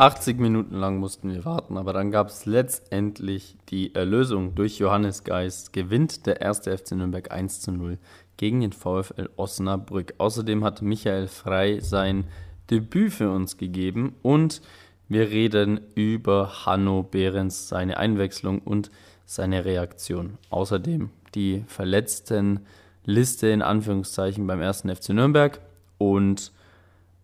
80 Minuten lang mussten wir warten, aber dann gab es letztendlich die Erlösung durch Johannes Geist. Gewinnt der erste FC Nürnberg 1 zu 0 gegen den VfL Osnabrück. Außerdem hat Michael Frei sein Debüt für uns gegeben und wir reden über Hanno Behrens, seine Einwechslung und seine Reaktion. Außerdem die verletzten Liste in Anführungszeichen beim ersten FC Nürnberg und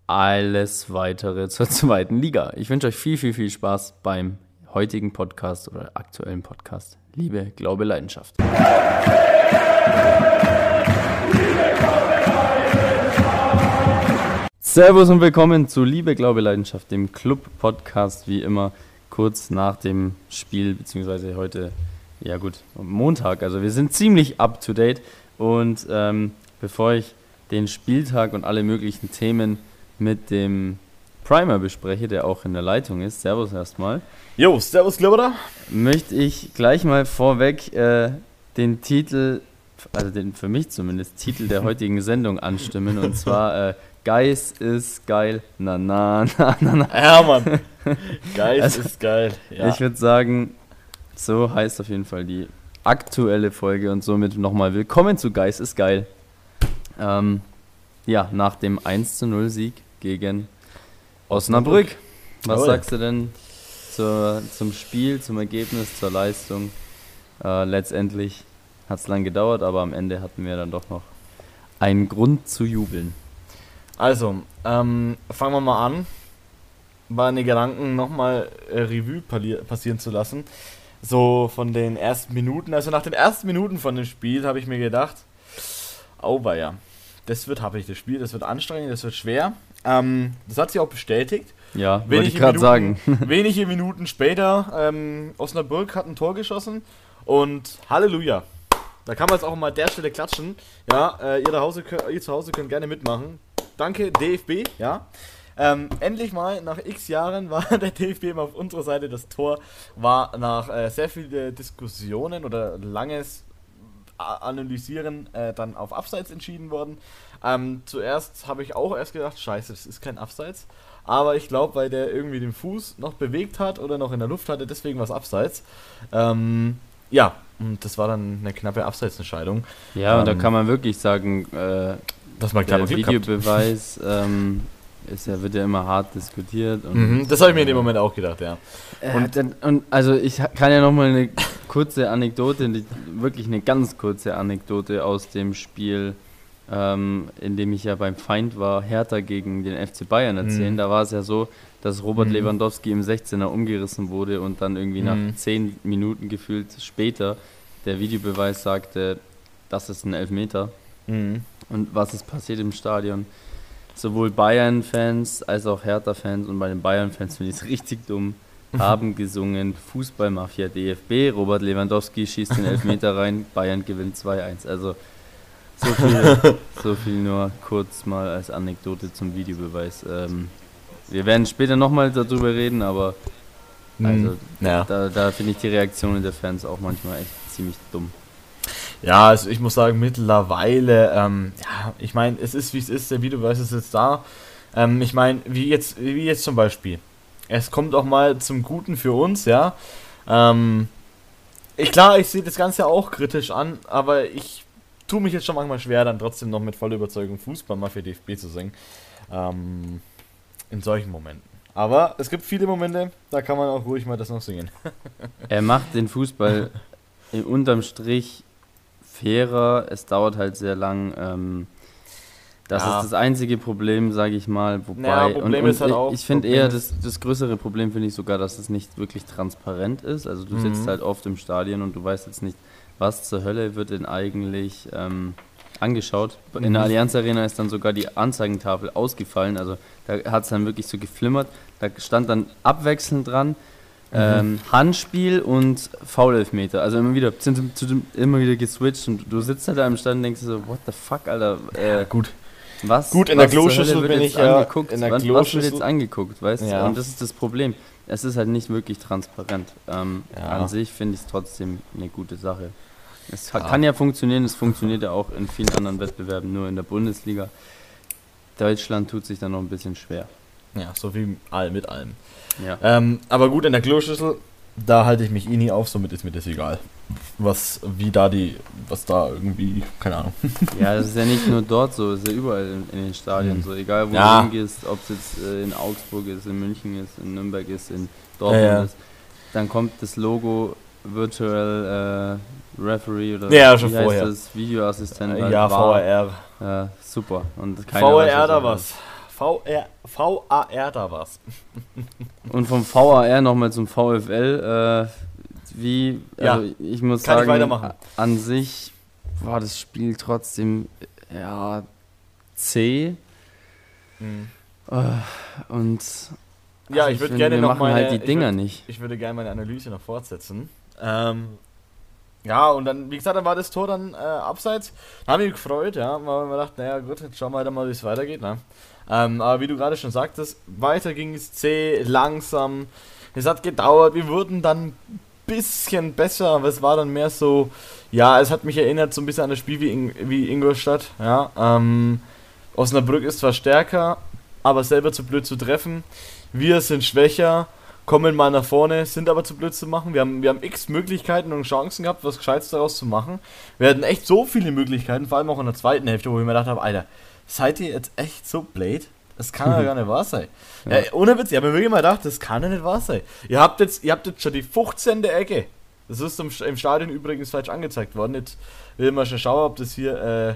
alles weitere zur zweiten Liga. Ich wünsche euch viel, viel, viel Spaß beim heutigen Podcast oder aktuellen Podcast. Liebe, Glaube, Leidenschaft. Servus und willkommen zu Liebe, Glaube, Leidenschaft, dem Club-Podcast, wie immer kurz nach dem Spiel, beziehungsweise heute, ja gut, Montag. Also wir sind ziemlich up to date und ähm, bevor ich den Spieltag und alle möglichen Themen mit dem Primer bespreche, der auch in der Leitung ist, Servus erstmal. Jo, Servus, Globber. Möchte ich gleich mal vorweg äh, den Titel, also den für mich zumindest, Titel der heutigen Sendung anstimmen und zwar äh, Geist ist geil. Na, na, na, na, na. Ja, Mann. Geist also, ist geil. Ja. Ich würde sagen, so heißt auf jeden Fall die aktuelle Folge und somit nochmal willkommen zu Geist ist geil. Ähm, ja, nach dem 1 zu 0 Sieg gegen Osnabrück. Was Jawohl. sagst du denn zur, zum Spiel, zum Ergebnis, zur Leistung? Äh, letztendlich hat es lang gedauert, aber am Ende hatten wir dann doch noch einen Grund zu jubeln. Also, ähm, fangen wir mal an, meine Gedanken nochmal äh, Revue passieren zu lassen. So von den ersten Minuten, also nach den ersten Minuten von dem Spiel habe ich mir gedacht, auweia, das wird happig, das Spiel, das wird anstrengend, das wird schwer. Ähm, das hat sich auch bestätigt. Ja, wollte ich gerade sagen. wenige Minuten später, ähm, Osnabrück hat ein Tor geschossen und Halleluja. Da kann man jetzt auch mal an der Stelle klatschen. Ja, äh, ihr, Hause, ihr zu Hause könnt gerne mitmachen. Danke, DFB, ja. Ähm, endlich mal nach x Jahren war der DFB mal auf unserer Seite. Das Tor war nach äh, sehr vielen Diskussionen oder langes Analysieren äh, dann auf Abseits entschieden worden. Ähm, zuerst habe ich auch erst gedacht, scheiße, das ist kein Abseits. Aber ich glaube, weil der irgendwie den Fuß noch bewegt hat oder noch in der Luft hatte, deswegen war es Abseits. Ähm, ja, und das war dann eine knappe Abseitsentscheidung. Ja, ähm, und da ähm, kann man wirklich sagen, äh, dass man der Videobeweis ähm, ist ja, wird ja immer hart diskutiert. Mhm, das habe ich mir in dem Moment auch gedacht, ja. Und, und, und also ich kann ja nochmal eine kurze Anekdote, wirklich eine ganz kurze Anekdote aus dem Spiel, ähm, in dem ich ja beim Feind war, Hertha gegen den FC Bayern erzählen. Mhm. Da war es ja so, dass Robert mhm. Lewandowski im 16er umgerissen wurde und dann irgendwie nach mhm. 10 Minuten gefühlt später der Videobeweis sagte, das ist ein Elfmeter. Mhm. Und was ist passiert im Stadion? Sowohl Bayern-Fans als auch Hertha-Fans und bei den Bayern-Fans finde ich es richtig dumm, haben gesungen Fußballmafia DFB, Robert Lewandowski schießt den Elfmeter rein, Bayern gewinnt 2-1. Also so viel, so viel nur kurz mal als Anekdote zum Videobeweis. Ähm, wir werden später nochmal darüber reden, aber hm, also, ja. da, da finde ich die Reaktionen der Fans auch manchmal echt ziemlich dumm. Ja, also ich muss sagen, mittlerweile, ähm, ja, ich meine, es ist wie es ist, der Videobeweis ist jetzt da. Ähm, ich meine, wie jetzt, wie jetzt zum Beispiel. Es kommt auch mal zum Guten für uns, ja. Ähm, ich klar, ich sehe das Ganze auch kritisch an, aber ich tue mich jetzt schon manchmal schwer, dann trotzdem noch mit voller Überzeugung Fußball mal für DFB zu singen. Ähm, in solchen Momenten. Aber es gibt viele Momente, da kann man auch ruhig mal das noch singen. er macht den Fußball unterm Strich fairer. Es dauert halt sehr lang. Ähm, das ja. ist das einzige Problem, sage ich mal. Wobei, ja, Problem und, und halt auch, ich finde eher, das, das größere Problem finde ich sogar, dass es nicht wirklich transparent ist. Also du mhm. sitzt halt oft im Stadion und du weißt jetzt nicht, was zur Hölle wird denn eigentlich ähm, angeschaut. In der mhm. Allianz Arena ist dann sogar die Anzeigentafel ausgefallen. Also da hat es dann wirklich so geflimmert. Da stand dann abwechselnd dran, Mhm. Ähm, Handspiel und Foul-Elfmeter. Also immer wieder, immer wieder geswitcht und du sitzt halt da im Stand und denkst so, what the fuck, Alter. Äh, gut. Was, gut, in was der Kloschüssel bin ich ja. Angeguckt? In der was, was wird jetzt angeguckt, weißt du? Ja. Und das ist das Problem. Es ist halt nicht wirklich transparent. Ähm, ja. An sich finde ich es trotzdem eine gute Sache. Es ja. kann ja funktionieren, es funktioniert ja auch in vielen anderen Wettbewerben, nur in der Bundesliga. Deutschland tut sich da noch ein bisschen schwer. Ja, so wie all, mit allem. Ja. Ähm, aber gut, in der Kloschüssel, da halte ich mich eh nie auf, somit ist mir das egal. Was, wie da die, was da irgendwie, keine Ahnung. Ja, das ist ja nicht nur dort so, das ist ja überall in, in den Stadien Mhm. so. Egal wo Ja. du hingehst, ob es jetzt äh, in Augsburg ist, in München ist, in Nürnberg ist, in Dortmund ja. ist, dann kommt das Logo Virtual äh, Referee oder Ja, schon vorher. das? Videoassistent. Äh, halt, ja. VRR. Ja, super. Und keiner VRR da was. VR, VAR da was. Und vom VAR nochmal zum VfL. Äh, wie, Ja, also ich muss ich sagen, weitermachen. an sich war das Spiel trotzdem ja zäh. Äh, Und Ja, also ich würde gerne wir noch machen meine, halt die ich Dinger würd- nicht. Ich würde gerne meine Analyse noch fortsetzen. Ähm, ja, und dann, wie gesagt, dann war das Tor dann äh, abseits. Haben mich gefreut, ja. Weil wir gedacht, naja, gut, jetzt schauen wir halt mal, wie es weitergeht, ne? Ähm, aber wie du gerade schon sagtest, weiter ging es zäh, langsam. Es hat gedauert, wir wurden dann ein bisschen besser, aber es war dann mehr so, ja, es hat mich erinnert so ein bisschen an das Spiel wie, in, wie Ingolstadt, ja. Ähm, Osnabrück ist zwar stärker, aber selber zu blöd zu treffen. Wir sind schwächer, kommen mal nach vorne, sind aber zu blöd zu machen. Wir haben, wir haben x Möglichkeiten und Chancen gehabt, was Gescheites daraus zu machen. Wir hatten echt so viele Möglichkeiten, vor allem auch in der zweiten Hälfte, wo ich mir gedacht habe, Alter, seid ihr jetzt echt so blöd? Das kann ja gar nicht wahr sein. Ja. Ja. ohne Witz, ich habe mir wirklich mal gedacht, das kann ja nicht wahr sein. Ihr habt jetzt, ihr habt jetzt schon die 15. Ecke. Das ist im, im Stadion übrigens falsch angezeigt worden. Jetzt will man schon schauen, ob das hier, äh,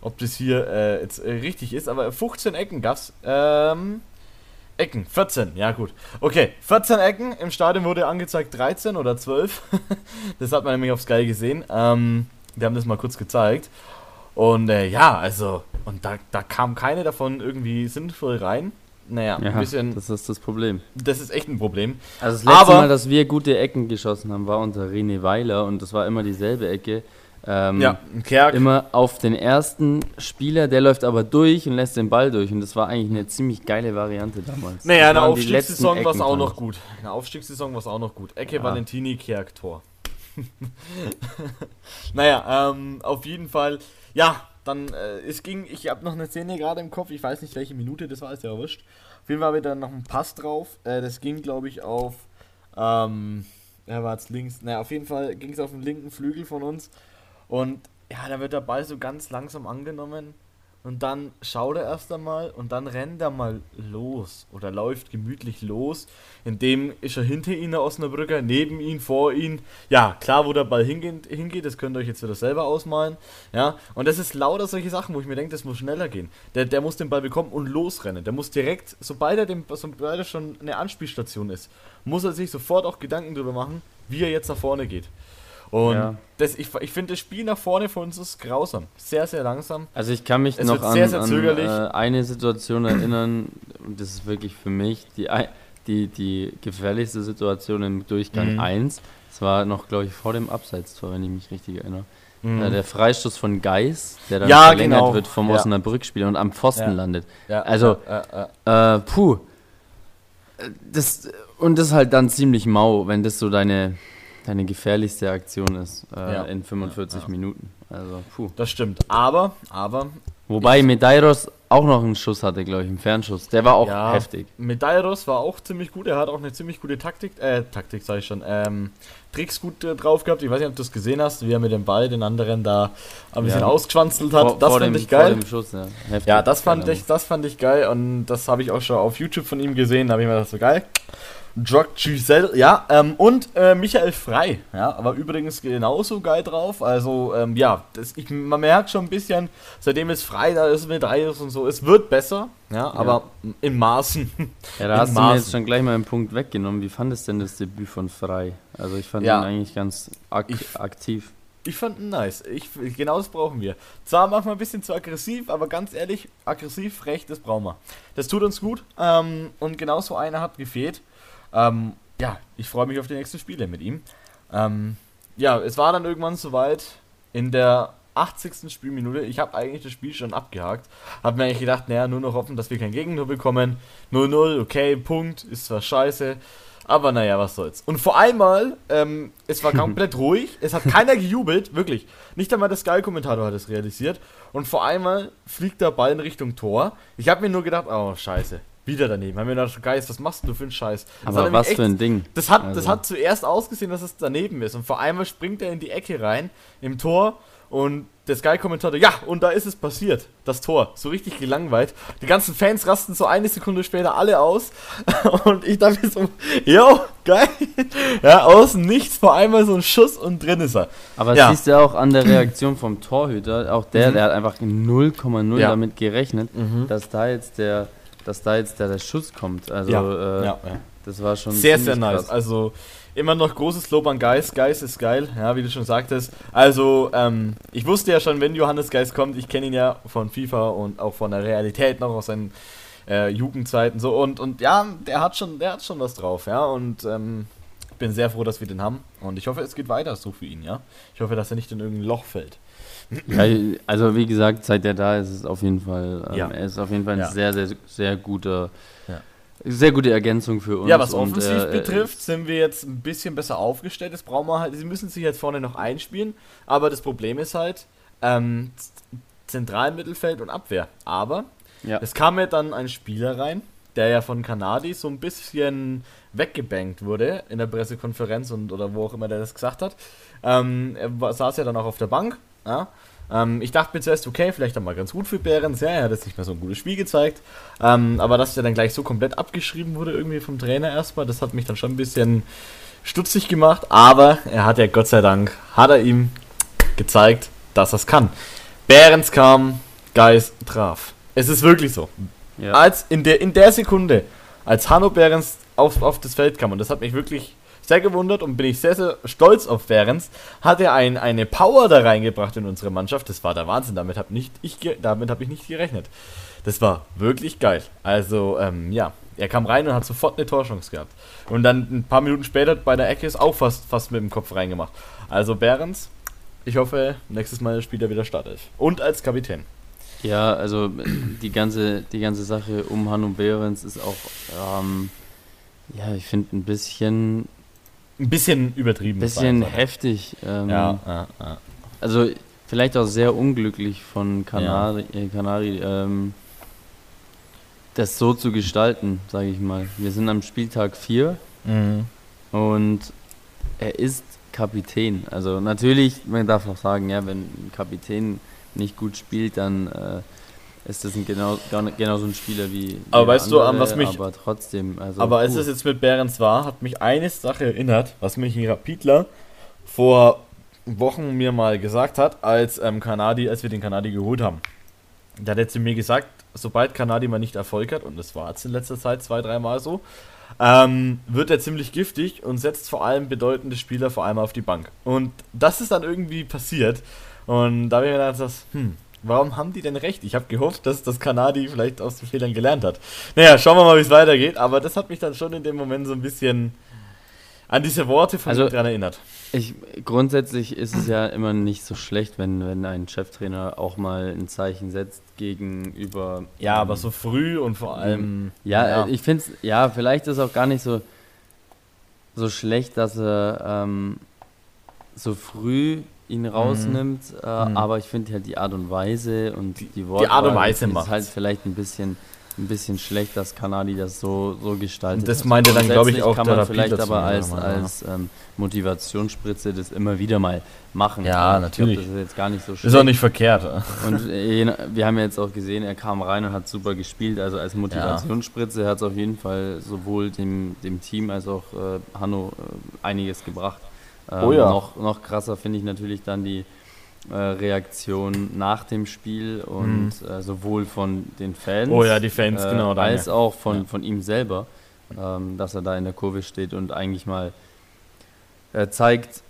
ob das hier äh, jetzt äh, richtig ist. Aber 15 Ecken gab's. Ähm, Ecken, 14, ja gut. Okay, 14 Ecken, im Stadion wurde angezeigt 13 oder 12. das hat man nämlich auf Sky gesehen. Ähm, die haben das mal kurz gezeigt. Und äh, ja, also, und da, da kam keine davon irgendwie sinnvoll rein. Naja, Ja, ein bisschen, das ist das Problem. das ist echt ein Problem. Also das letzte Aber- Mal, dass wir gute Ecken geschossen haben, war unter René Weiler und das war immer dieselbe Ecke. Ähm, Ja, ein Kerk. Immer auf den ersten Spieler, der läuft aber durch und lässt den Ball durch und das war eigentlich eine ziemlich geile Variante damals. Naja, eine Aufstiegssaison war es auch noch gut. Eine Aufstiegssaison war es auch noch gut. Ecke Ja. Valentini, Kerk, Tor. naja, ähm, auf jeden Fall. Ja, dann, äh, es ging, ich habe noch eine Szene gerade im Kopf, ich weiß nicht welche Minute das war, ist ja erwischt. Auf jeden Fall habe ich dann noch einen Pass drauf. Äh, das ging, glaube ich, auf, ähm, er war jetzt links, naja, auf jeden Fall ging es auf den linken Flügel von uns. Und ja, da wird der Ball so ganz langsam angenommen. Und dann schaut er erst einmal und dann rennt er mal los oder läuft gemütlich los. In dem ist er hinter ihn, der Osnabrücker, neben ihn, vor ihn. Ja, klar, wo der Ball hingeht, hingeht, das könnt ihr euch jetzt wieder selber ausmalen. Ja, und das ist lauter solche Sachen, wo ich mir denke, das muss schneller gehen. Der, der muss den Ball bekommen und losrennen. Der muss direkt, sobald er, dem, sobald er schon eine Anspielstation ist, muss er sich sofort auch Gedanken darüber machen, wie er jetzt nach vorne geht. Und Ja. das, ich, ich finde, das Spiel nach vorne von uns ist grausam. Sehr, sehr langsam. Also ich kann mich Es noch an, sehr, sehr an äh, eine Situation erinnern, und das ist wirklich für mich die, die, die gefährlichste Situation im Durchgang Mhm. 1. Das war noch, glaube ich, vor dem Abseitstor, wenn ich mich richtig erinnere. Mhm. Äh, der Freistoß von Geis, der dann Ja, verlängert genau. wird vom Ja. Osnabrück-Spieler und am Pfosten Ja. landet. Ja, Also, ja, ja, ja. Äh, puh. Äh, Das, und das ist halt dann ziemlich mau, wenn das so deine, deine gefährlichste Aktion ist äh, Ja. in 45 Ja. Minuten. Also, puh. das stimmt. Aber, aber, Wobei Medeiros auch noch einen Schuss hatte, glaube ich, einen Fernschuss. Der war auch Ja. heftig. Medeiros war auch ziemlich gut. Er hat auch eine ziemlich gute Taktik, äh, Taktik sage ich schon, ähm, Tricks gut äh, drauf gehabt. Ich weiß nicht, ob du das gesehen hast, wie er mit dem Ball den anderen da ein bisschen Ja. ausgeschwanzelt hat. Vor- das vor fand dem, ich geil. Schuss, ja. Ja, das fand ich, das fand ich geil und das habe ich auch schon auf YouTube von ihm gesehen. Da habe ich mir gedacht, so geil. Jock Giselle, ja, ähm, und äh, Michael Frey, ja, aber übrigens genauso geil drauf. Also, ähm, ja, das, ich, man merkt schon ein bisschen, seitdem es frei da ist mit Reis und so, es wird besser, ja, aber in Maßen. Ja, da in hast du mir Maßen. jetzt schon gleich mal einen Punkt weggenommen. Wie fandest denn das Debüt von Frei? Also ich fand Ja. ihn eigentlich ganz ak Ich- aktiv. Ich fand ihn nice. Ich, genau das brauchen wir. Zwar manchmal ein bisschen zu aggressiv, aber ganz ehrlich, aggressiv, frech, das brauchen wir. Das tut uns gut. Ähm, und genau so einer hat gefehlt. Ähm, ja, ich freue mich auf die nächsten Spiele mit ihm. Ähm, ja, es war dann irgendwann soweit in der 80. Spielminute. Ich habe eigentlich das Spiel schon abgehakt. Habe mir eigentlich gedacht, naja, nur noch hoffen, dass wir kein Gegentor bekommen. 0-0, okay, Punkt, ist zwar scheiße. Aber naja, was soll's. Und vor einmal, ähm, es war komplett ruhig, es hat keiner gejubelt, wirklich. Nicht einmal der Sky-Kommentator hat es realisiert. Und vor einmal fliegt der Ball in Richtung Tor. Ich habe mir nur gedacht, oh, scheiße. Wieder daneben. Haben wir gedacht, Geist, was machst du für einen Scheiß? Das Aber was echt, für ein Ding. Das hat, also. das hat zuerst ausgesehen, dass es daneben ist. Und vor allem springt er in die Ecke rein, im Tor. Und der Sky-Kommentator, ja, und da ist es passiert, das Tor. So richtig gelangweilt. Die ganzen Fans rasten so eine Sekunde später alle aus. Und ich dachte so, yo, geil. Ja, außen nichts, vor einmal so ein Schuss und drin ist er. Aber ja. siehst du auch an der Reaktion vom Torhüter, auch der, mhm. der hat einfach 0,0 ja. damit gerechnet, mhm. dass da jetzt der, dass da jetzt der, der Schuss kommt. Also, ja. Äh, ja. das war schon sehr, sehr nice. Krass. Also, immer noch großes Lob an Geist. Geist ist geil, ja, wie du schon sagtest. Also, ähm, ich wusste ja schon, wenn Johannes Geist kommt, ich kenne ihn ja von FIFA und auch von der Realität noch aus seinen äh, Jugendzeiten so und und ja, der hat schon, der hat schon was drauf, ja und ähm, ich bin sehr froh, dass wir den haben und ich hoffe, es geht weiter so für ihn, ja. Ich hoffe, dass er nicht in irgendein Loch fällt. Ja, also wie gesagt, seit er da ist, ist es auf jeden Fall, ähm, ja. er ist auf jeden Fall ein ja. sehr, sehr, sehr guter ja. Sehr gute Ergänzung für uns. Ja, was offensiv und, äh, betrifft, sind wir jetzt ein bisschen besser aufgestellt. Das brauchen wir halt. Sie müssen sich jetzt vorne noch einspielen. Aber das Problem ist halt ähm, Zentralmittelfeld und Abwehr. Aber es kam ja dann ein Spieler rein, der ja von Kanadi so ein bisschen weggebankt wurde in der Pressekonferenz und oder wo auch immer der das gesagt hat. Ähm, er saß ja dann auch auf der Bank. Ja, ähm, ich dachte mir zuerst, okay, vielleicht mal ganz gut für Behrens. Ja, er hat jetzt nicht mehr so ein gutes Spiel gezeigt. Ähm, aber dass der dann gleich so komplett abgeschrieben wurde, irgendwie vom Trainer erstmal, das hat mich dann schon ein bisschen stutzig gemacht. Aber er hat ja Gott sei Dank, hat er ihm gezeigt, dass er es kann. Behrens kam, Geist traf. Es ist wirklich so. Ja. Als in der, in der Sekunde, als Hanno Behrens auf, auf das Feld kam, und das hat mich wirklich sehr gewundert und bin ich sehr, sehr stolz auf Ferenc, hat er ein, eine Power da reingebracht in unsere Mannschaft. Das war der Wahnsinn, damit habe ich, hab ich nicht gerechnet. Das war wirklich geil. Also, ähm, ja, er kam rein und hat sofort eine Torchance gehabt. Und dann ein paar Minuten später bei der Ecke ist auch fast, fast mit dem Kopf reingemacht. Also Behrens, ich hoffe, nächstes Mal spielt er wieder Startelf. Und als Kapitän. Ja, also die ganze, die ganze Sache um Hanno Behrens ist auch, ähm, ja, ich finde ein bisschen ein bisschen übertrieben. Ein bisschen heftig. Ähm, ja, ja, ja, Also vielleicht auch sehr unglücklich von Kanari, äh, Kanari ähm, das so zu gestalten, sage ich mal. Wir sind am Spieltag 4 mhm. und er ist Kapitän. Also natürlich, man darf auch sagen, ja, wenn ein Kapitän nicht gut spielt, dann äh, ist das ein genau, genau so ein Spieler wie. Aber weißt andere, du, was mich. Aber trotzdem. Also aber als es jetzt mit Behrens war, hat mich eine Sache erinnert, was mich ein Rapidler vor Wochen mir mal gesagt hat, als, ähm, Kanadi, als wir den Kanadi geholt haben. Der hat jetzt zu mir gesagt, sobald Kanadi mal nicht Erfolg hat, und das war jetzt in letzter Zeit zwei, dreimal so, ähm, wird er ziemlich giftig und setzt vor allem bedeutende Spieler vor allem auf die Bank. Und das ist dann irgendwie passiert. Und da habe ich mir gedacht, hm, Warum haben die denn recht? Ich habe gehofft, dass das Kanadi vielleicht aus den Fehlern gelernt hat. Naja, schauen wir mal, wie es weitergeht. Aber das hat mich dann schon in dem Moment so ein bisschen an diese Worte von also, dran erinnert. Ich, grundsätzlich ist es ja immer nicht so schlecht, wenn, wenn ein Cheftrainer auch mal ein Zeichen setzt gegenüber. Ja, ähm, aber so früh und vor allem. Ja, ja. ich finde es, ja, vielleicht ist es auch gar nicht so, so schlecht, dass er ähm, so früh ihn rausnimmt, mhm. Äh, mhm. aber ich finde halt die Art und Weise und die, die Worte die Art und Weise ist halt vielleicht ein bisschen ein bisschen schlecht, dass Kanadi das so, so gestaltet. Das meinte dann, glaube ich, auch kann man vielleicht aber als, ja, als ähm, Motivationsspritze das immer wieder mal machen. Ja, natürlich. Glaub, das ist jetzt gar nicht so schlecht. Ist auch nicht verkehrt. Und äh, wir haben ja jetzt auch gesehen, er kam rein und hat super gespielt. Also als Motivationsspritze ja. hat es auf jeden Fall sowohl dem, dem Team als auch äh, Hanno äh, einiges gebracht. Ähm, oh ja. noch, noch krasser finde ich natürlich dann die äh, Reaktion nach dem Spiel und mhm. äh, sowohl von den Fans, oh ja, die Fans äh, genau, als auch von, ja. von ihm selber, ähm, dass er da in der Kurve steht und eigentlich mal äh, zeigt,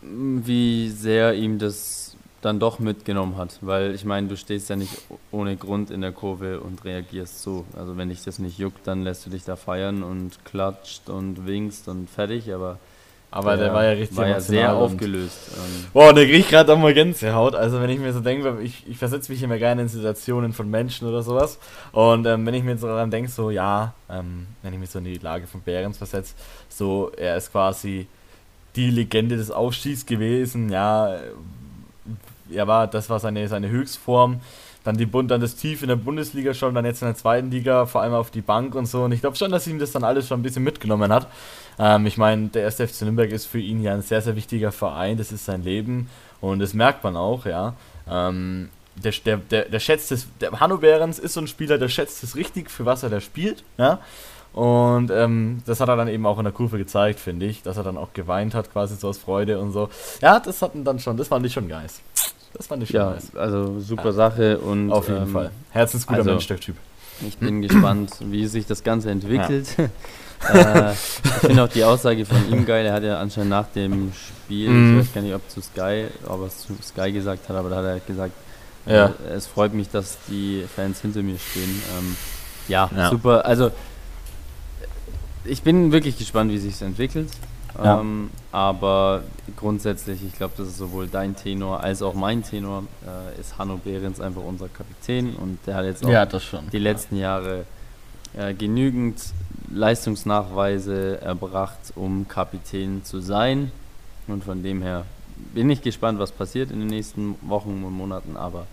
wie sehr ihm das dann doch mitgenommen hat, weil ich meine, du stehst ja nicht ohne Grund in der Kurve und reagierst so. Also wenn dich das nicht juckt, dann lässt du dich da feiern und klatscht und winkst und fertig, aber aber der, der war ja richtig war ja sehr aufgelöst. Ähm. Boah, da krieg ich gerade auch mal Gänsehaut. Also wenn ich mir so denke, ich, ich versetze mich immer gerne in Situationen von Menschen oder sowas. Und ähm, wenn ich mir so daran denke, so ja, ähm, wenn ich mich so in die Lage von Behrens versetze, so er ist quasi die Legende des Aufstiegs gewesen, ja, er war, das war seine, seine Höchstform. Dann die Bund, dann das Tief in der Bundesliga schon, dann jetzt in der zweiten Liga, vor allem auf die Bank und so. Und ich glaube schon, dass ihm das dann alles schon ein bisschen mitgenommen hat. Ähm, ich meine, der erste FC Nürnberg ist für ihn ja ein sehr, sehr wichtiger Verein, das ist sein Leben und das merkt man auch, ja. Ähm, der, der, der, der schätzt es, der Hanno Behrens ist so ein Spieler, der schätzt es richtig, für was er da spielt, ja. Und ähm, das hat er dann eben auch in der Kurve gezeigt, finde ich, dass er dann auch geweint hat, quasi so aus Freude und so. Ja, das hatten dann schon, das fand ich schon geil. Das fand ich schon ja, nice. also super ja. Sache und auf jeden ähm, Fall. Herzensguter also, Mensch, der Typ. Ich bin gespannt, wie sich das Ganze entwickelt. Ja. äh, ich finde auch die Aussage von ihm geil. Er hat ja anscheinend nach dem Spiel, mm. ich weiß gar nicht, ob zu Sky, ob er es zu Sky gesagt hat, aber da hat er gesagt, ja. äh, es freut mich, dass die Fans hinter mir stehen. Ähm, ja, ja, super. Also ich bin wirklich gespannt, wie sich es entwickelt. Ja. Ähm, aber grundsätzlich, ich glaube, das ist sowohl dein Tenor als auch mein Tenor, äh, ist Hanno Behrens einfach unser Kapitän und der hat jetzt auch ja, die letzten Jahre äh, genügend Leistungsnachweise erbracht, um Kapitän zu sein. Und von dem her bin ich gespannt, was passiert in den nächsten Wochen und Monaten, aber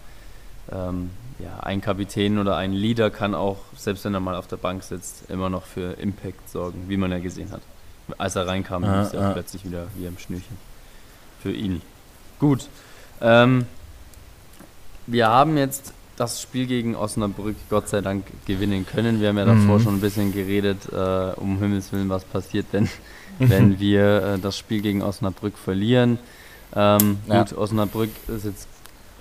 ähm, ja, ein Kapitän oder ein Leader kann auch, selbst wenn er mal auf der Bank sitzt, immer noch für Impact sorgen, wie man ja gesehen hat. Als er reinkam, ah, ist er ah. plötzlich wieder wie am Schnürchen. Für ihn. Gut. Ähm, wir haben jetzt das Spiel gegen Osnabrück Gott sei Dank gewinnen können. Wir haben ja davor mhm. schon ein bisschen geredet, äh, um Himmels Willen, was passiert denn, wenn wir äh, das Spiel gegen Osnabrück verlieren. Ähm, ja. Gut, Osnabrück ist jetzt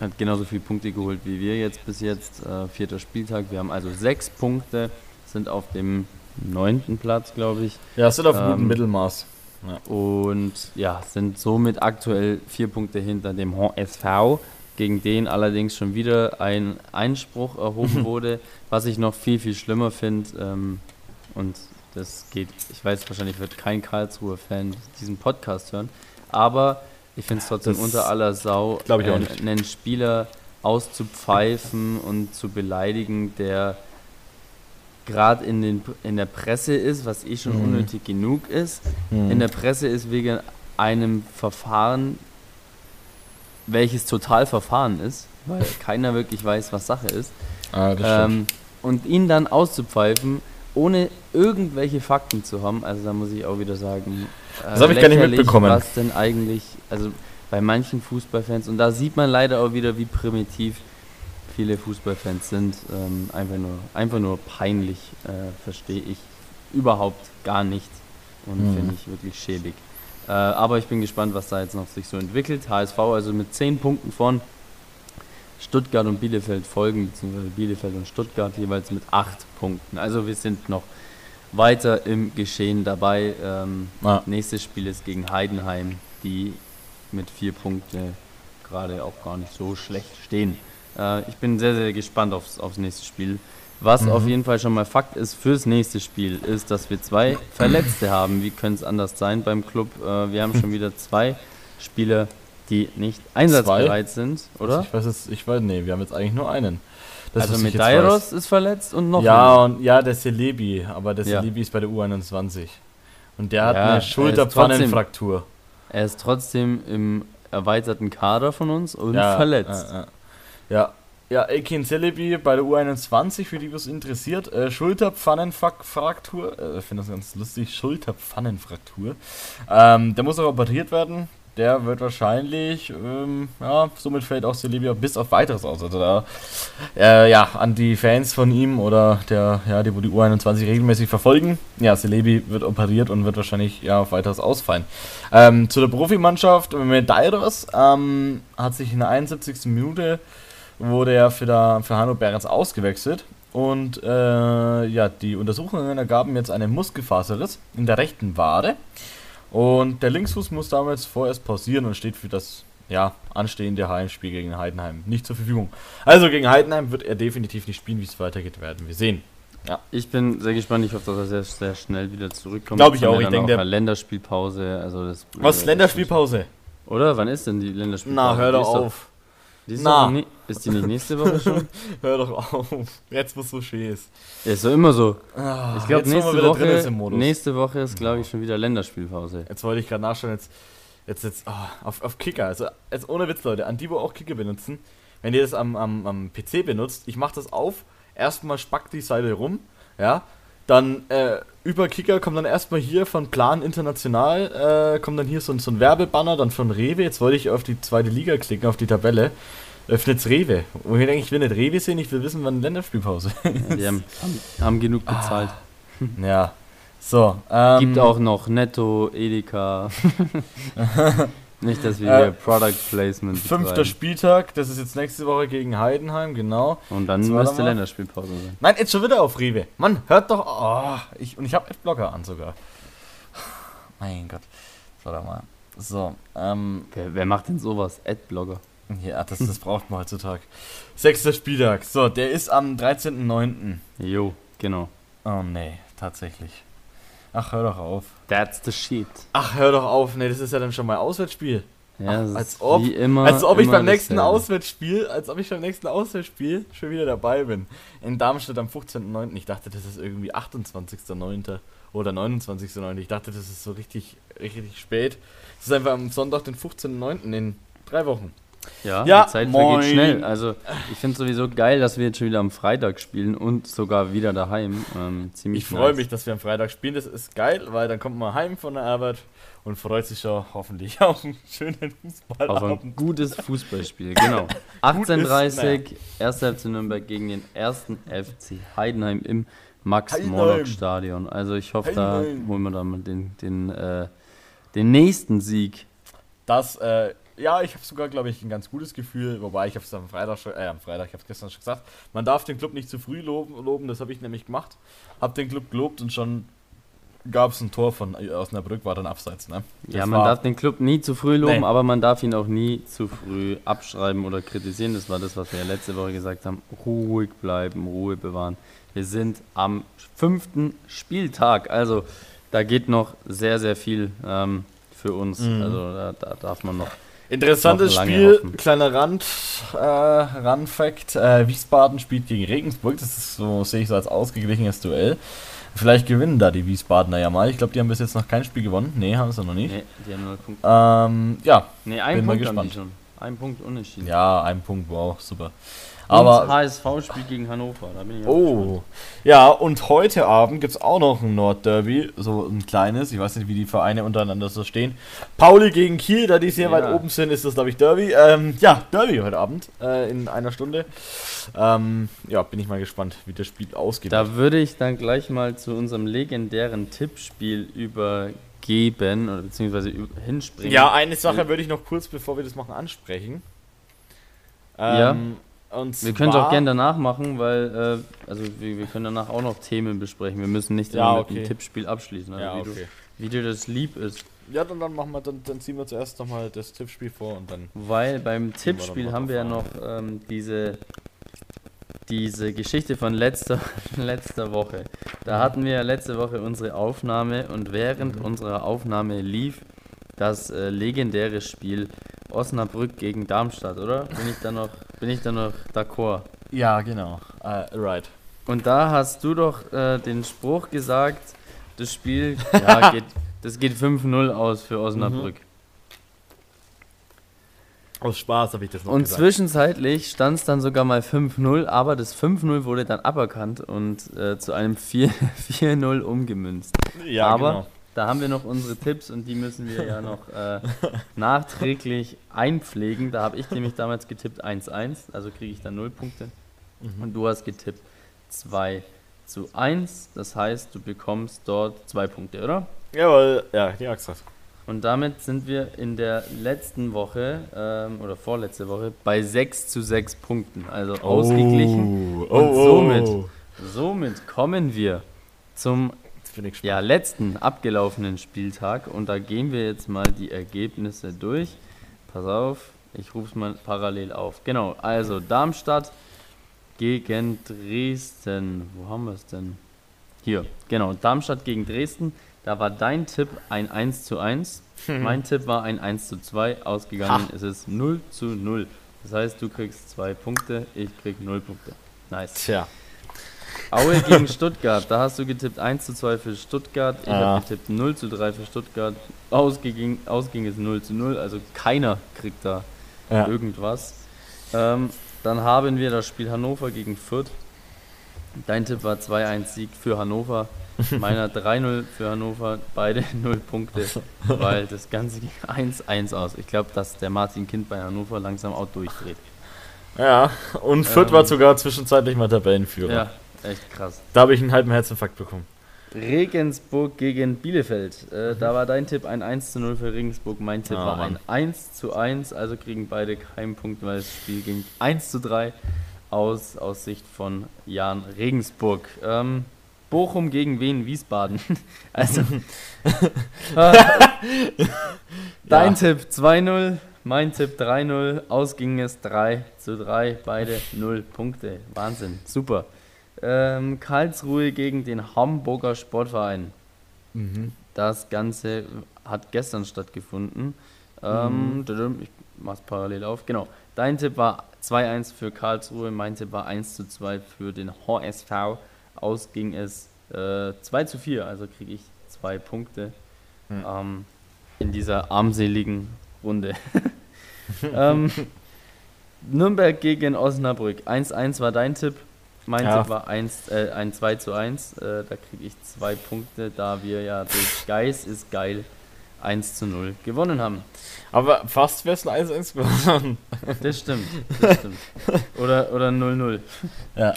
hat genauso viele Punkte geholt wie wir jetzt bis jetzt. Äh, vierter Spieltag. Wir haben also sechs Punkte, sind auf dem neunten Platz, glaube ich. Ja, sind auf ähm, gutem Mittelmaß. Ja. Und ja, sind somit aktuell vier Punkte hinter dem SV, gegen den allerdings schon wieder ein Einspruch erhoben wurde, was ich noch viel, viel schlimmer finde. Ähm, und das geht, ich weiß, wahrscheinlich wird kein Karlsruher Fan diesen Podcast hören, aber ich finde es trotzdem das unter aller Sau, ich äh, einen Spieler auszupfeifen und zu beleidigen, der gerade in, in der Presse ist, was eh schon mhm. unnötig genug ist. Mhm. In der Presse ist wegen einem Verfahren, welches total Verfahren ist, weil keiner wirklich weiß, was Sache ist. Ah, ähm, und ihn dann auszupfeifen, ohne irgendwelche Fakten zu haben, also da muss ich auch wieder sagen, das habe ich gar nicht mitbekommen. Was denn eigentlich, also bei manchen Fußballfans, und da sieht man leider auch wieder, wie primitiv viele Fußballfans sind, ähm, einfach, nur, einfach nur peinlich, äh, verstehe ich überhaupt gar nicht und mhm. finde ich wirklich schäbig. Äh, aber ich bin gespannt, was da jetzt noch sich so entwickelt. HSV also mit 10 Punkten von Stuttgart und Bielefeld folgen, beziehungsweise Bielefeld und Stuttgart jeweils mit 8 Punkten. Also wir sind noch weiter im Geschehen dabei. Ähm, ja. Nächstes Spiel ist gegen Heidenheim, die mit vier Punkten gerade auch gar nicht so schlecht stehen. Äh, ich bin sehr, sehr gespannt aufs, aufs nächste Spiel. Was mhm. auf jeden Fall schon mal Fakt ist fürs nächste Spiel, ist, dass wir zwei Verletzte haben. Wie könnte es anders sein beim Club? Äh, wir haben schon wieder zwei Spieler, die nicht einsatzbereit zwei? sind, oder? Ich weiß jetzt, ich weiß, nee, wir haben jetzt eigentlich nur einen. Das, also Medeiros ist verletzt und noch Ja, und ja, der Celebi, aber der Celebi ja. ist bei der U21. Und der hat ja, eine Schulterpfannenfraktur. Er ist trotzdem im erweiterten Kader von uns und ja, verletzt. Ja, ja. Ekin Celebi bei der U21, für die was interessiert. Äh, Schulterpfannenfraktur. Äh, ich finde das ganz lustig. Schulterpfannenfraktur. Ähm, der muss auch operiert werden der wird wahrscheinlich, ähm, ja, somit fällt auch Celebia bis auf weiteres aus. Also da, äh, ja, an die Fans von ihm oder der, ja, die, wo die U21 regelmäßig verfolgen, ja, Celebi wird operiert und wird wahrscheinlich, ja, auf weiteres ausfallen. Ähm, zu der Profimannschaft, Medeiros, ähm, hat sich in der 71. Minute, wurde er für, der, für Hanno Behrens ausgewechselt. Und äh, ja, die Untersuchungen ergaben jetzt einen Muskelfaserriss in der rechten Wade. Und der Linksfuß muss damals vorerst pausieren und steht für das ja, anstehende Heimspiel gegen Heidenheim nicht zur Verfügung. Also gegen Heidenheim wird er definitiv nicht spielen, wie es weitergeht, werden wir sehen. Ja. Ich bin sehr gespannt. Ich hoffe, dass er sehr, sehr schnell wieder zurückkommt. Glaube ich auch. Ich denke, der Länderspielpause. Also das, Was Länderspielpause? Oder wann ist denn die Länderspielpause? Na, hör doch auf. Die ist, Na. Nie, ist die nicht nächste Woche schon? Hör doch auf. Jetzt, wo es so schön ist. Ja, ist so immer so. Ah, ich glaube, nächste, Woche, nächste Woche ist, glaube ich, schon wieder Länderspielpause. Jetzt wollte ich gerade nachschauen. Jetzt, jetzt, jetzt oh, auf, auf Kicker. Also, jetzt ohne Witz, Leute. An die, wo auch Kicker benutzen. wenn ihr das am, am, am PC benutzt, ich mache das auf, erstmal spackt die Seite rum, ja, dann äh, über Kicker kommt dann erstmal hier von Plan International, äh, kommt dann hier so, so ein Werbebanner, dann von Rewe. Jetzt wollte ich auf die zweite Liga klicken, auf die Tabelle. Öffnet's Rewe. Wo ich denke, ich will nicht Rewe sehen, ich will wissen, wann Länderspielpause Ja, die haben, haben, genug bezahlt. Ja. So. Ähm, Gibt auch noch Netto, Edeka. Nicht, dass wir Äh, hier Product Placement Fünfter betreiben. Spieltag, das ist jetzt nächste Woche gegen Heidenheim, genau. Und dann warte müsste. Länderspielpause sein. Nein, jetzt schon wieder auf Rewe. Mann, hört doch. Oh, ich, und ich habe Adblocker an sogar. Mein Gott. Warte mal. So, ähm, Wer, wer macht denn sowas? Adblogger. ja, das, das braucht man heutzutage. Sechster Spieltag. So, der ist am 13.09. Jo, genau. Oh nee, tatsächlich. Ach, hör doch auf. That's the shit. Ach, hör doch auf. Nee, das ist ja dann schon mein Auswärtsspiel. Ja, Ach, als ob- wie immer, als ob ich beim nächsten dasselbe. Auswärtsspiel, als ob ich beim nächsten Auswärtsspiel schon wieder dabei bin. In Darmstadt am 15.09. Ich dachte, das ist irgendwie 28.09. oder 29.09. Ich dachte, das ist so richtig, richtig spät. Es ist einfach am Sonntag, den 15.09. in drei Wochen. Ja, Ja, die Zeit moin. vergeht schnell. Also ich finde sowieso geil, dass wir jetzt schon wieder am Freitag spielen und sogar wieder daheim. Ähm, ziemlich Ich freue nice. mich, dass wir am Freitag spielen. Das ist geil, weil dann kommt man heim von der Arbeit und freut sich schon hoffentlich auf einen schönen Auf Fußballabend. ein gutes Fußballspiel, genau. 18.30 1. FC Nürnberg gegen den 1. FC Heidenheim im Max-Morlock-Stadion. Also ich hoffe, da holen wir da mal den, den, äh, den nächsten Sieg. Das, äh, ja, ich habe sogar, glaube ich, ein ganz gutes Gefühl, wobei ich habe es am Freitag schon, äh, am Freitag, ich habe es gestern schon gesagt, man darf den Club nicht zu früh loben, loben das habe ich nämlich gemacht. Hab den Club gelobt und schon gab es ein Tor von äh, Osnabrück, war dann abseits, ne? Ja, Das man war- darf den Club nie zu früh loben, Nee. aber man darf ihn auch nie zu früh abschreiben oder kritisieren. Das war das, was wir ja letzte Woche gesagt haben. Ruhig bleiben, Ruhe bewahren. Wir sind am fünften Spieltag, also da geht noch sehr, sehr viel ähm, für uns. Mhm. Also da, da darf man noch. Interessantes Spiel, hoffen. kleiner Rand, äh, Randfact, äh, Wiesbaden spielt gegen Regensburg, das ist so, sehe ich so als ausgeglichenes Duell. Vielleicht gewinnen da die Wiesbadener ja mal. Ich glaube, die haben bis jetzt noch kein Spiel gewonnen. Nee, haben sie noch nicht. Nee, die haben null Punkte. Ähm, ja, Nee, ein Bin mal Punkt haben die gespannt. schon. Ein Punkt unentschieden. ja, ein Punkt, wow, super. Aber Aber HSV spielt gegen Hannover. Da bin ich Oh. Ja, und heute Abend gibt es auch noch ein Nordderby, so ein kleines. Ich weiß nicht, wie die Vereine untereinander so stehen. Pauli gegen Kiel, da die sehr Ja. weit oben sind, ist das, glaube ich, Derby. Ähm, ja, Derby heute Abend äh, in einer Stunde. Ähm, ja, bin ich mal gespannt, wie das Spiel ausgeht. Da würde ich dann gleich mal zu unserem legendären Tippspiel übergeben oder beziehungsweise hinspringen. ja, eine Sache würde ich noch kurz, bevor wir das machen, ansprechen. Ja. Und Wir können es auch gerne danach machen, weil äh, also wir, wir können danach auch noch Themen besprechen. Wir müssen nicht Ja, immer mit okay. dem Tippspiel abschließen, also Ja, wie, okay. du, wie dir das lieb ist. Ja, dann, dann machen wir, dann, dann ziehen wir zuerst nochmal das Tippspiel vor und dann. Weil beim Tippspiel haben wir ja noch ähm, diese, diese Geschichte von letzter, letzter Woche. Da hatten wir ja letzte Woche unsere Aufnahme und während Mhm. unserer Aufnahme lief das äh, legendäre Spiel Osnabrück gegen Darmstadt, oder? Bin ich da noch, bin ich da noch d'accord? Ja, genau. Äh, right. Und da hast du doch äh, den Spruch gesagt, das Spiel, ja, geht, das geht 5-0 aus für Osnabrück. Aus Spaß habe ich das noch Und gesagt. zwischenzeitlich stand es dann sogar mal 5-0, aber das 5-0 wurde dann aberkannt und äh, zu einem 4 4-0 umgemünzt. Ja, aber genau. Da haben wir noch unsere Tipps und die müssen wir ja noch äh, nachträglich einpflegen. Da habe ich nämlich damals getippt 1-1, also kriege ich dann 0 Punkte. Mhm. Und du hast getippt 2 zu 1, das heißt, du bekommst dort 2 Punkte, oder? Jawohl, ja, die Axt hat. Und damit sind wir in der letzten Woche ähm, oder vorletzte Woche bei 6 zu 6 Punkten. Also ausgeglichen. Oh, Und somit- Somit kommen wir zum bin ich gespannt. ja, letzten abgelaufenen Spieltag und da gehen wir jetzt mal die Ergebnisse durch. Pass auf, ich rufe es mal parallel auf. Genau, also Darmstadt gegen Dresden. Wo haben wir es denn? Hier, genau, Darmstadt gegen Dresden. Da war dein Tipp ein 1 zu 1. Mein Tipp war ein 1 zu 2. Ausgegangen ist es 0 zu 0. Das heißt, du kriegst 2 Punkte, ich krieg 0 Punkte. Nice. Tja. Aue gegen Stuttgart, da hast du getippt 1 zu 2 für Stuttgart, ich Ah. habe getippt 0 zu 3 für Stuttgart, ausging, ausging es 0 zu 0, also keiner kriegt da Ja. irgendwas. Ähm, Dann haben wir das Spiel Hannover gegen Fürth. Dein Tipp war 2-1 Sieg für Hannover. Meiner 3-0 für Hannover. Beide 0 Punkte, weil das Ganze ging 1-1 aus. Ich glaube, dass der Martin Kind bei Hannover langsam auch durchdreht. Ja, und Fürth Ähm, war sogar zwischenzeitlich mal Tabellenführer. Ja, echt krass. Da habe ich einen halben Herzinfarkt bekommen. Regensburg gegen Bielefeld. Äh, Da war dein Tipp ein 1 zu 0 für Regensburg. Mein Tipp Ah, war Mann. ein 1 zu 1. Also kriegen beide keinen Punkt, weil das Spiel ging 1 zu 3 aus, aus Sicht von Jan Regensburg. Ähm, Bochum gegen Wien Wiesbaden. also. dein Tipp 2-0. Mein Tipp 3-0. Aus ging es 3 zu 3. Beide 0 Punkte. Wahnsinn. Super. Ähm, Karlsruhe gegen den Hamburger Sportverein. Mhm. Das Ganze hat gestern stattgefunden. Ähm, tadam, Ich mach's parallel auf. Genau. Dein Tipp war 2-1 für Karlsruhe, mein Tipp war 1 zu 2 für den HSV. Aus ging es äh, 2 zu 4, also kriege ich zwei Punkte Hm. ähm, in dieser armseligen Runde. ähm, Nürnberg gegen Osnabrück. 1-1 war dein Tipp. Mein Ja. Tipp war 1, äh, ein 2 zu 1. Äh, da kriege ich zwei Punkte, da wir ja durch Geist ist geil 1 zu 0 gewonnen haben. Aber fast wäre es ein 1-1 geworden. Das stimmt, das stimmt. Oder, oder 0-0. Ja.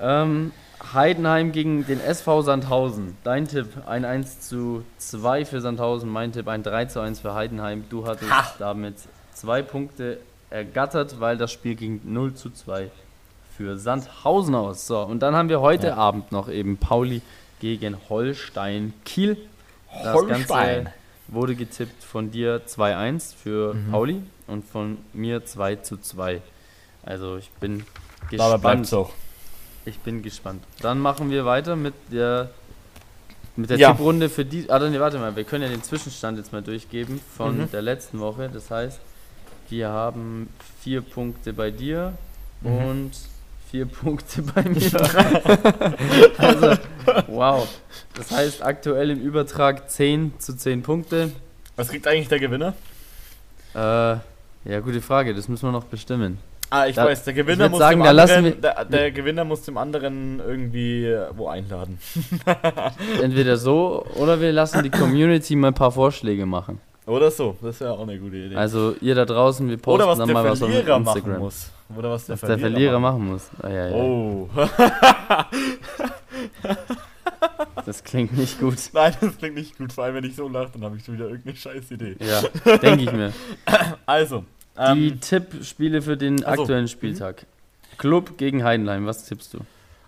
Ähm, Heidenheim gegen den SV Sandhausen. Dein Tipp ein 1 zu 2 für Sandhausen, mein Tipp ein 3 zu 1 für Heidenheim. Du hattest Ha! damit zwei Punkte ergattert, weil das Spiel ging 0 zu 2 für Sandhausen aus. So, und dann haben wir heute Ja. Abend noch eben Pauli gegen Holstein Kiel. Das Ganze wurde getippt von dir 2-1 für Mhm. Pauli und von mir 2 zu 2. Also ich bin Dabei gespannt. es auch. Ich bin gespannt. Dann machen wir weiter mit der mit der Ja. Tipprunde für die. Ah, nee, warte mal, wir können ja den Zwischenstand jetzt mal durchgeben von Mhm. der letzten Woche. Das heißt, wir haben vier Punkte bei dir Mhm. und vier Punkte bei mir. also, wow. Das heißt, aktuell im Übertrag 10 zu 10 Punkte. Was kriegt eigentlich der Gewinner? Äh, ja, gute Frage, das müssen wir noch bestimmen. Ah, ich Da- weiß, der Gewinner muss sagen, dem anderen, wir- der, der Gewinner muss dem anderen irgendwie wo einladen. Entweder so oder wir lassen die Community mal ein paar Vorschläge machen. Oder so, das wäre auch eine gute Idee. Also ihr da draußen, wir posten dann mal was auf Instagram. machen muss. Oder was der Was der Verlierer machen muss. Ah, ja, ja. Oh. Das klingt nicht gut. Nein, das klingt nicht gut. Vor allem, wenn ich so lache, dann habe ich schon wieder irgendeine scheiß Idee. Ja, denke ich mir. Also, Die ähm, Tippspiele für den Ach so. aktuellen Spieltag. Club gegen Heidenheim, was tippst du?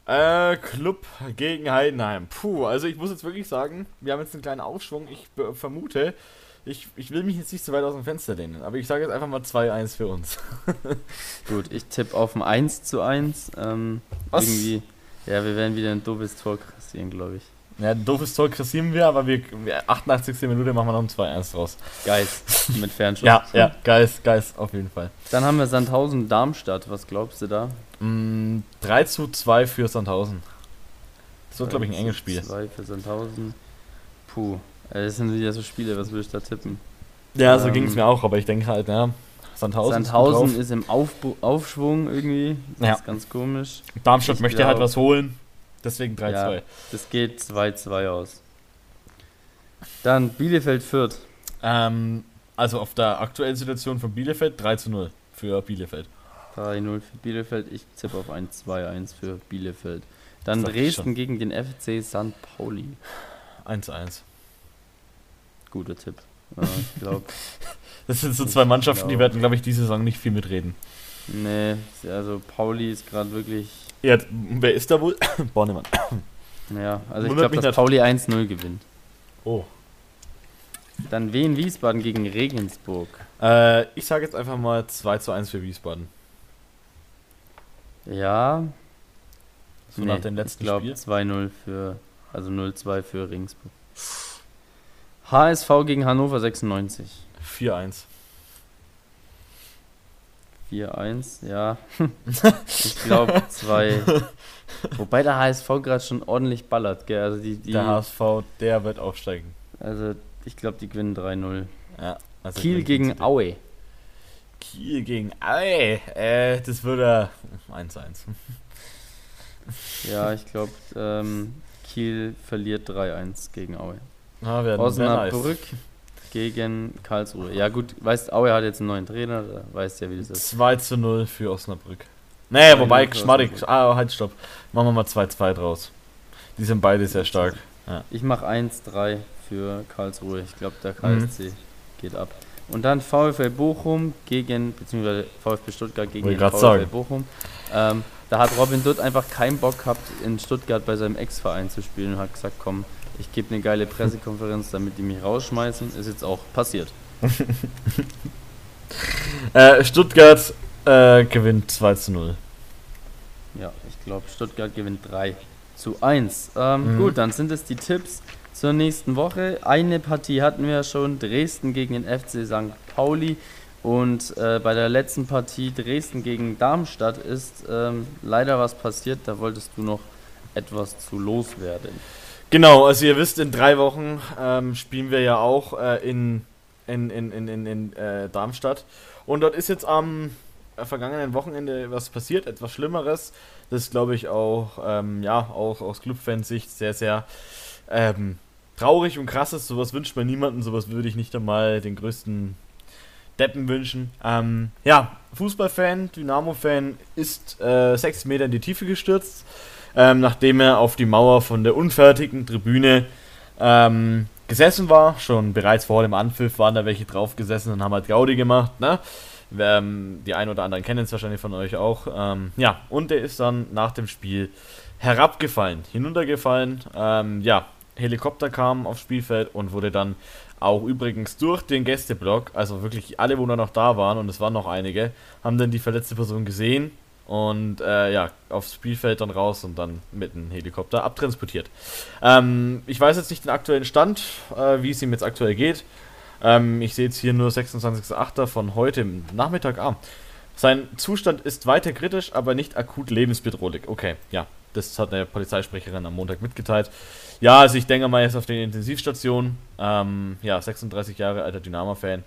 äh, Club gegen Heidenheim. Puh, also ich muss jetzt wirklich sagen, wir haben jetzt einen kleinen Aufschwung. Ich vermute, ich, ich will mich jetzt nicht so weit aus dem Fenster lehnen, aber ich sage jetzt einfach mal 2-1 für uns. Gut, ich tippe auf ein 1 zu 1. Ähm, Was? Irgendwie, ja, wir werden wieder ein doofes Tor kassieren, glaube ich. Ja, ein doofes Tor kassieren wir, aber wir, wir 88. Minute machen wir noch ein 2-1 draus. Geist mit Fernschuss. Ja, ja, Geist, Geist, auf jeden Fall. Dann haben wir Sandhausen Darmstadt, was glaubst du da? Mm, 3 zu 2 für Sandhausen. Das wird, glaube ich, ein enges Spiel. 2 für Sandhausen. Puh, das sind wieder so Spiele, was würde ich da tippen? Ja, so Ähm, ging es mir auch, aber ich denke halt, ja, Sandhausen, Sandhausen ist, ist im Aufbu Aufschwung irgendwie. Das Ja. ist ganz komisch. Darmstadt ich möchte halt glaub- was holen, deswegen 3-2. Ja. Das geht 2-2 aus. Dann Bielefeld-Fürth. Ähm, also auf der aktuellen Situation von Bielefeld 3 zu 0 für Bielefeld. 3-0 für Bielefeld. Ich tippe auf ein 2-1 für Bielefeld. Dann Dresden gegen den FC St. Pauli. 1 zu 1. Guter Tipp. Ja, ich glaube, Das sind so zwei Mannschaften, die glaub- werden, glaube ich, diese Saison nicht viel mitreden. nee, also Pauli ist gerade wirklich. Ja, wer ist da wohl? Bornemann. Ja, also ich glaube, dass nicht. Pauli 1-0 gewinnt. Oh. Dann Wien Wiesbaden gegen Regensburg. Äh, ich sage jetzt einfach mal 2 zu 1 für Wiesbaden. Ja, So nach dem letzten ich glaube Spiel. 2-0 für, also 0-2 für Regensburg. HSV gegen Hannover 96. 4-1. 4-1, ja. ich glaube 2. Wobei der HSV gerade schon ordentlich ballert, gell? Also die, die Der HSV, der wird aufsteigen. also ich glaube, die gewinnen 3-0. Ja. Also Kiel gegen Aue. Kiel gegen Aue. Äh, das würde 1-1. Ja, ich glaube, ähm, Kiel verliert 3-1 gegen Aue. Ah, werden Osnabrück gegen Karlsruhe. Ja gut, weißt Aue hat jetzt einen neuen Trainer, da weißt ja, wie das ist. 2 zu 0 für Osnabrück. Nee, wobei, schmadig. Ah, halt, stopp. Machen wir mal 2-2 draus. Die sind beide sehr stark. Ja. Ich mache 1-3 für Karlsruhe. Ich glaube, der KSC mhm. geht ab. Und dann VfL Bochum gegen, beziehungsweise VfB Stuttgart gegen VfL sagen. Bochum. Ähm, da hat Robin Dutt einfach keinen Bock gehabt, in Stuttgart bei seinem Ex-Verein zu spielen und hat gesagt, komm, ich gebe eine geile Pressekonferenz, damit die mich rausschmeißen. Ist jetzt auch passiert. äh, Stuttgart äh, gewinnt 2 zu 0. Ja, ich glaube, Stuttgart gewinnt 3 zu 1. Ähm, mhm. Gut, dann sind es die Tipps zur nächsten Woche. Eine Partie hatten wir ja schon, Dresden gegen den FC St. Pauli. Und äh, bei der letzten Partie Dresden gegen Darmstadt ist ähm, leider was passiert. Da wolltest du noch etwas zu loswerden. Genau, also ihr wisst, in drei Wochen ähm, spielen wir ja auch äh, in, in, in, in, in, in äh, Darmstadt. Und dort ist jetzt am vergangenen Wochenende was passiert, etwas Schlimmeres. Das ist, glaube ich, auch, ähm, ja, auch aus Clubfansicht sehr, sehr ähm, traurig und krass ist. Sowas wünscht man niemandem, sowas würde ich nicht einmal den größten Deppen wünschen. Ähm, ja, Fußballfan, Dynamo-Fan ist äh, sechs Meter in die Tiefe gestürzt, ähm, nachdem er auf die Mauer von der unfertigen Tribüne ähm, gesessen war. Schon bereits vor dem Anpfiff waren da welche drauf gesessen und haben halt Gaudi gemacht, ne? Ähm, die einen oder anderen kennen es wahrscheinlich von euch auch. Ähm, ja, und der ist dann nach dem Spiel herabgefallen, hinuntergefallen. Ähm, ja, Helikopter kam aufs Spielfeld und wurde dann auch übrigens durch den Gästeblock, also wirklich alle, wo noch da waren, und es waren noch einige, haben dann die verletzte Person gesehen und äh, ja, aufs Spielfeld dann raus und dann mit einem Helikopter abtransportiert. Ähm, ich weiß jetzt nicht den aktuellen Stand, äh, wie es ihm jetzt aktuell geht. Ähm, ich sehe jetzt hier nur 26.08. von heute Nachmittag. Ah, sein Zustand ist weiter kritisch, aber nicht akut lebensbedrohlich. Okay, ja, das hat eine Polizeisprecherin am Montag mitgeteilt. Ja, also ich denke mal jetzt auf den Intensivstationen. Ähm, ja, 36 Jahre alter Dynamo-Fan.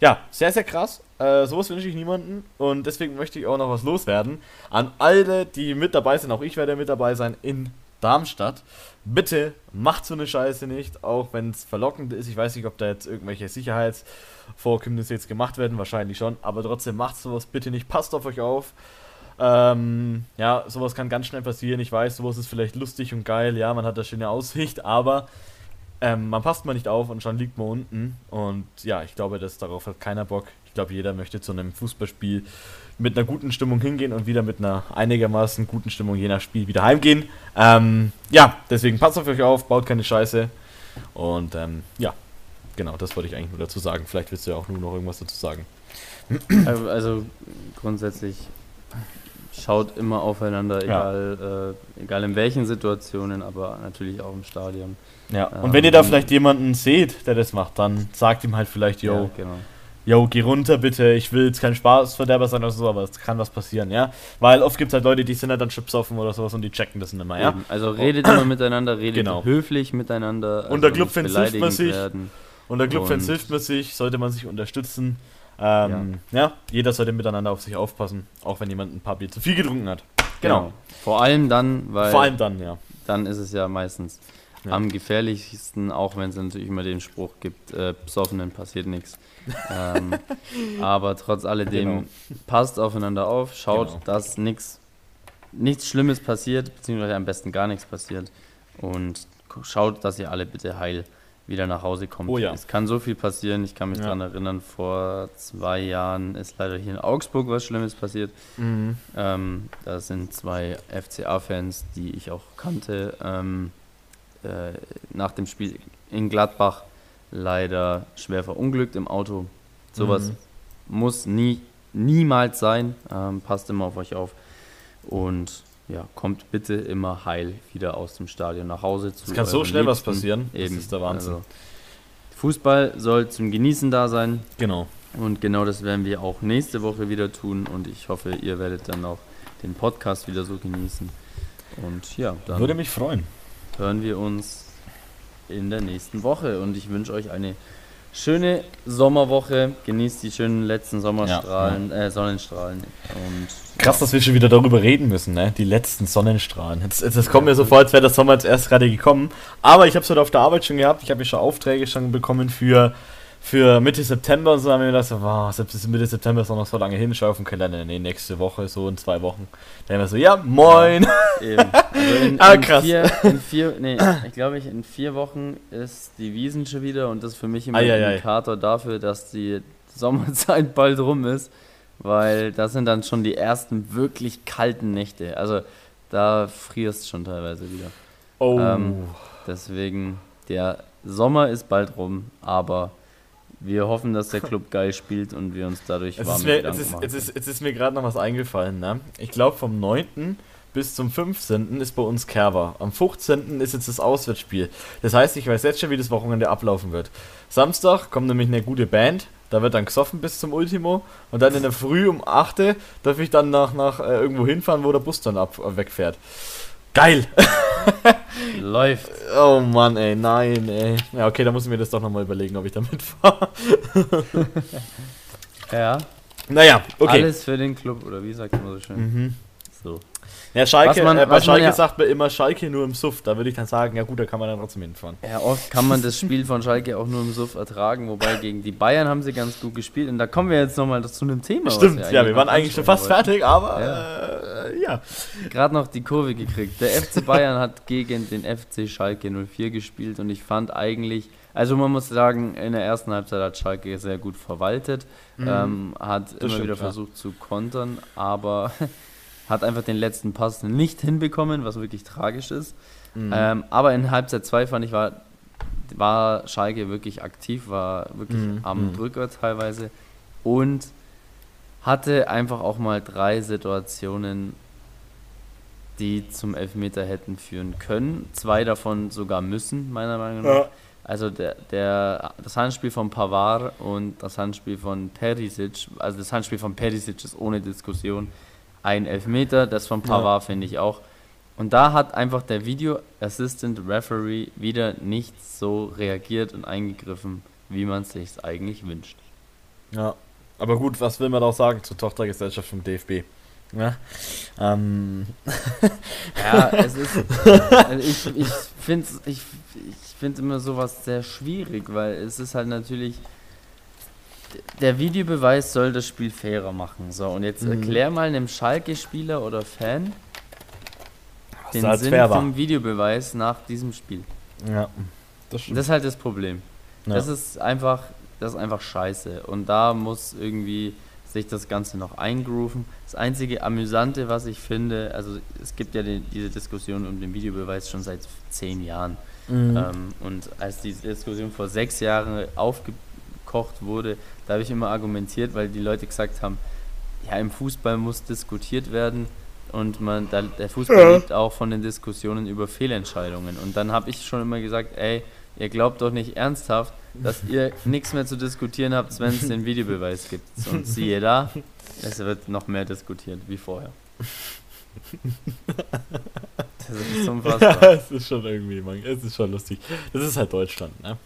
Ja, sehr, sehr krass. Äh, sowas wünsche ich niemanden. Und deswegen möchte ich auch noch was loswerden. An alle, die mit dabei sind, auch ich werde mit dabei sein in Darmstadt. Bitte macht so eine Scheiße nicht, auch wenn es verlockend ist. Ich weiß nicht, ob da jetzt irgendwelche Sicherheitsvorkommnisse jetzt gemacht werden, wahrscheinlich schon. Aber trotzdem macht sowas bitte nicht. Passt auf euch auf. Ähm, ja, sowas kann ganz schnell passieren. Ich weiß, sowas ist vielleicht lustig und geil. Ja, man hat da schöne Aussicht, aber ähm, man passt mal nicht auf und schon liegt man unten. Und ja, ich glaube, dass darauf hat keiner Bock. Ich glaube, jeder möchte zu einem Fußballspiel mit einer guten Stimmung hingehen und wieder mit einer einigermaßen guten Stimmung je nach Spiel wieder heimgehen. Ähm, ja, deswegen passt auf euch auf, baut keine Scheiße. Und ähm, ja, genau, das wollte ich eigentlich nur dazu sagen. Vielleicht willst du ja auch nur noch irgendwas dazu sagen. Also, also grundsätzlich schaut immer aufeinander, egal, ja. äh, egal in welchen Situationen, aber natürlich auch im Stadion. Ja, und ähm, wenn ihr da vielleicht jemanden seht, der das macht, dann sagt ihm halt vielleicht, yo, ja, genau. yo, geh runter bitte, ich will jetzt kein Spaßverderber sein oder so, aber es kann was passieren, ja. Weil oft gibt es halt Leute, die sind halt dann Chips offen oder sowas und die checken das immer, ja. Eben. Also redet immer miteinander, redet genau. höflich miteinander. Also und der Clubfans hilft man sich. Und der Clubfans hilft man sich, sollte man sich unterstützen. Ähm, ja. ja. jeder sollte miteinander auf sich aufpassen, auch wenn jemand ein paar Bier zu viel getrunken hat. Genau. genau. Vor allem dann, weil. Vor allem dann, ja. Dann ist es ja meistens ja. am gefährlichsten, auch wenn es natürlich immer den Spruch gibt, äh, besoffenen passiert nichts. ähm, aber trotz alledem, genau. passt aufeinander auf, schaut, genau. dass nichts nichts Schlimmes passiert, beziehungsweise am besten gar nichts passiert. Und schaut, dass ihr alle bitte heil wieder nach Hause kommt. Oh ja. Es kann so viel passieren. Ich kann mich ja. daran erinnern, vor zwei Jahren ist leider hier in Augsburg was Schlimmes passiert. Mhm. Ähm, da sind zwei FCA-Fans, die ich auch kannte, ähm, äh, nach dem Spiel in Gladbach leider schwer verunglückt im Auto. Sowas mhm. muss nie, niemals sein. Ähm, passt immer auf euch auf. Und ja, kommt bitte immer heil wieder aus dem Stadion nach Hause zu. Es kann so schnell Liebsten. was passieren. Eben. Das ist der Wahnsinn. Also, Fußball soll zum Genießen da sein. Genau. Und genau das werden wir auch nächste Woche wieder tun. Und ich hoffe, ihr werdet dann auch den Podcast wieder so genießen. Und ja, dann würde mich freuen. Hören wir uns in der nächsten Woche. Und ich wünsche euch eine schöne Sommerwoche. Genießt die schönen letzten Sommerstrahlen, ja, ja. Äh, Sonnenstrahlen. Und Krass, dass wir schon wieder darüber reden müssen, ne? Die letzten Sonnenstrahlen. Jetzt, jetzt, jetzt kommt mir so vor, als wäre der Sommer jetzt erst gerade gekommen. Aber ich habe es heute auf der Arbeit schon gehabt. Ich habe ja schon Aufträge schon bekommen für für Mitte September und so haben wir gedacht, wow, selbst Mitte September ist noch so lange hin, schau auf den Kalender, nee, nächste Woche, so in zwei Wochen. Dann haben wir so, ja, moin! Eben. Also in, ah, krass. In vier, in vier, nee, ich glaube, in vier Wochen ist die Wiesen schon wieder und das ist für mich immer ein Indikator dafür, dass die Sommerzeit bald rum ist, weil das sind dann schon die ersten wirklich kalten Nächte. Also da frierst schon teilweise wieder. Oh. Ähm, deswegen, der Sommer ist bald rum, aber wir hoffen, dass der Club geil spielt und wir uns dadurch warm mir, jetzt, ist, jetzt, ist, jetzt ist mir gerade noch was eingefallen. Ne? Ich glaube, vom 9. bis zum 15. ist bei uns Kerber. Am 15. ist jetzt das Auswärtsspiel. Das heißt, ich weiß jetzt schon, wie das Wochenende ablaufen wird. Samstag kommt nämlich eine gute Band. Da wird dann gesoffen bis zum Ultimo. Und dann in der Früh um 8. darf ich dann nach, nach äh, irgendwo hinfahren, wo der Bus dann ab, äh, wegfährt. Geil! Läuft. Oh Mann, ey, nein, ey. Ja, okay, da muss ich mir das doch nochmal überlegen, ob ich da mitfahre. ja. Naja, okay. Alles für den Club, oder wie sagt man so schön? Mhm. So. Ja, Schalke, man, äh, bei Schalke ja sagt man immer Schalke nur im Suff. Da würde ich dann sagen, ja gut, da kann man dann trotzdem hinfahren. Ja, oft kann man das Spiel von Schalke auch nur im Suff ertragen, wobei gegen die Bayern haben sie ganz gut gespielt. Und da kommen wir jetzt nochmal zu einem Thema. Stimmt, wir ja, wir waren eigentlich schon fast wollten. fertig, aber ja. Äh, ja. Gerade noch die Kurve gekriegt. Der FC Bayern hat gegen den FC Schalke 04 gespielt und ich fand eigentlich, also man muss sagen, in der ersten Halbzeit hat Schalke sehr gut verwaltet, mhm. ähm, hat das immer stimmt, wieder versucht zu kontern, aber hat einfach den letzten Pass nicht hinbekommen, was wirklich tragisch ist. Mhm. Ähm, aber in Halbzeit 2 fand ich, war, war Schalke wirklich aktiv, war wirklich mhm. am mhm. Drücker teilweise und hatte einfach auch mal drei Situationen, die zum Elfmeter hätten führen können. Zwei davon sogar müssen, meiner Meinung nach. Ja. Also der, der, das Handspiel von Pavard und das Handspiel von Perisic, also das Handspiel von Perisic ist ohne Diskussion ein Elfmeter, das von Pavard ja. finde ich auch. Und da hat einfach der Video Assistant Referee wieder nicht so reagiert und eingegriffen, wie man es sich eigentlich wünscht. Ja, aber gut, was will man da auch sagen zur Tochtergesellschaft vom DFB? Ja, ähm. ja es ist. Also ich ich finde ich, ich find immer sowas sehr schwierig, weil es ist halt natürlich der Videobeweis soll das Spiel fairer machen. So, und jetzt mhm. erklär mal einem Schalke-Spieler oder Fan Was den Sinn vom Videobeweis nach diesem Spiel. Ja, das stimmt. Das ist halt das Problem. Ja. Das ist einfach, das ist einfach scheiße. Und da muss irgendwie sich das Ganze noch eingrooven. Das einzige Amüsante, was ich finde, also es gibt ja die, diese Diskussion um den Videobeweis schon seit zehn Jahren. Mhm. Ähm, und als diese Diskussion vor sechs Jahren aufgebaut gekocht wurde, da habe ich immer argumentiert, weil die Leute gesagt haben, ja, im Fußball muss diskutiert werden und man, da, der Fußball ja. lebt auch von den Diskussionen über Fehlentscheidungen. Und dann habe ich schon immer gesagt, ey, ihr glaubt doch nicht ernsthaft, dass ihr nichts mehr zu diskutieren habt, wenn es den Videobeweis gibt. Und siehe da, es wird noch mehr diskutiert wie vorher. Das ist unfassbar. Ja, es ist schon irgendwie, man, es ist schon lustig. Das ist halt Deutschland, ne?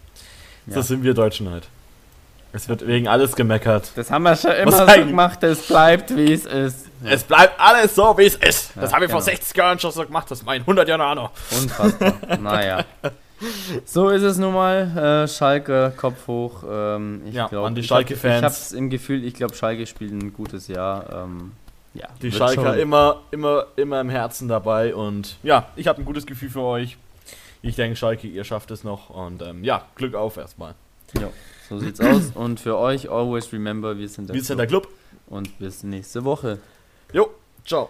Ja. Das sind wir Deutschen halt. Es wird wegen alles gemeckert. Das haben wir schon immer so gemacht, es bleibt wie es ist. Es bleibt alles so wie es ist. Das ja, habe ich genau. vor 60 Jahren schon so gemacht, das ist mein 100 Jahre noch. Unfassbar. naja. So ist es nun mal. Äh, Schalke, Kopf hoch. Ähm, ich ja, glaub, an die Schalke-Fans. Ich habe es im Gefühl, ich glaube, Schalke spielt ein gutes Jahr. Ähm, ja, die Schalker immer, immer, immer im Herzen dabei und ja, ich habe ein gutes Gefühl für euch. Ich denke, Schalke, ihr schafft es noch und ähm, ja, Glück auf erstmal. Ja. So sieht's aus. Und für euch, always remember, wir sind der, wir Club. Sind der Club. Und bis nächste Woche. Jo, ciao.